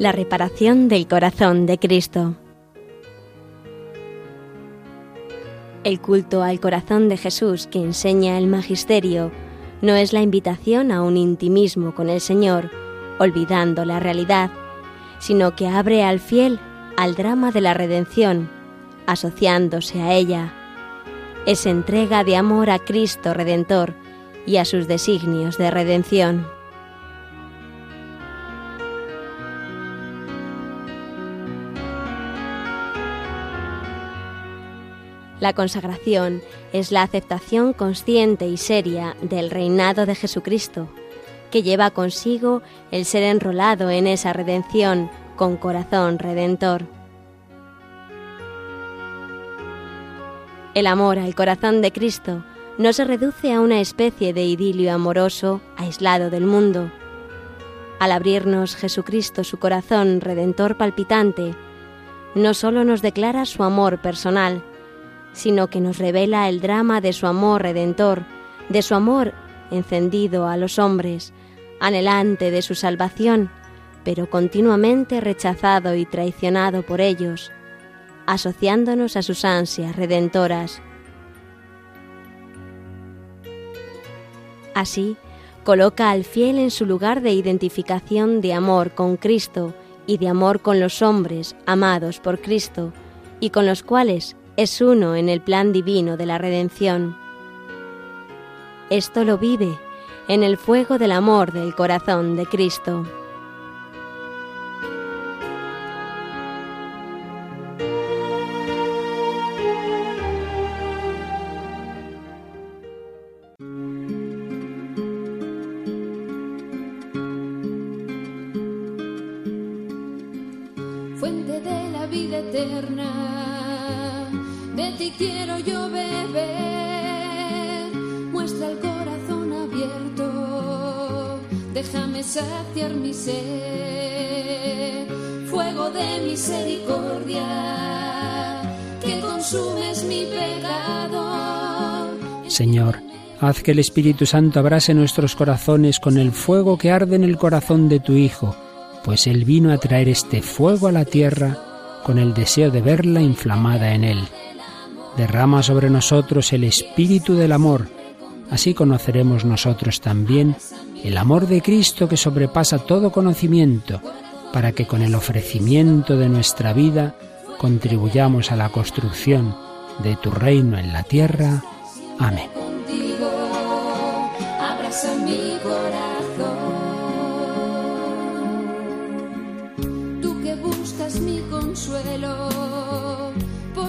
La reparación del corazón de Cristo. El culto al corazón de Jesús que enseña el Magisterio no es la invitación a un intimismo con el Señor, olvidando la realidad, sino que abre al fiel al drama de la redención, asociándose a ella. Es entrega de amor a Cristo Redentor y a sus designios de redención. La consagración es la aceptación consciente y seria del reinado de Jesucristo, que lleva consigo el ser enrolado en esa redención con corazón redentor. El amor al corazón de Cristo no se reduce a una especie de idilio amoroso aislado del mundo. Al abrirnos Jesucristo su corazón redentor palpitante, no sólo nos declara su amor personal, sino que nos revela el drama de su amor redentor, de su amor encendido a los hombres, anhelante de su salvación, pero continuamente rechazado y traicionado por ellos, asociándonos a sus ansias redentoras. Así, coloca al fiel en su lugar de identificación de amor con Cristo y de amor con los hombres amados por Cristo y con los cuales es uno en el plan divino de la redención. Esto lo vive en el fuego del amor del corazón de Cristo. fuente de la vida eterna. De ti quiero yo beber, muestra el corazón abierto, déjame saciar mi sed, fuego de misericordia, que consumes mi pecado. Señor, haz que el Espíritu Santo abrase nuestros corazones con el fuego que arde en el corazón de tu Hijo, pues Él vino a traer este fuego a la tierra con el deseo de verla inflamada en Él. Derrama sobre nosotros el Espíritu del amor, así conoceremos nosotros también el amor de Cristo que sobrepasa todo conocimiento, para que con el ofrecimiento de nuestra vida contribuyamos a la construcción de tu reino en la tierra. Amén. Tú que buscas mi consuelo,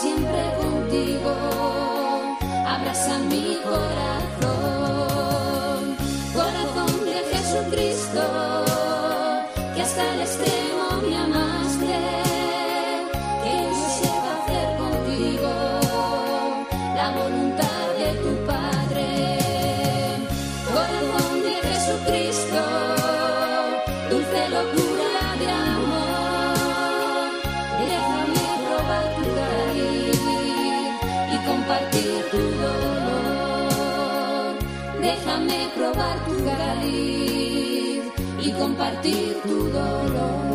siempre contigo, abraza mi corazón. Probar tu cariz y compartir tu dolor.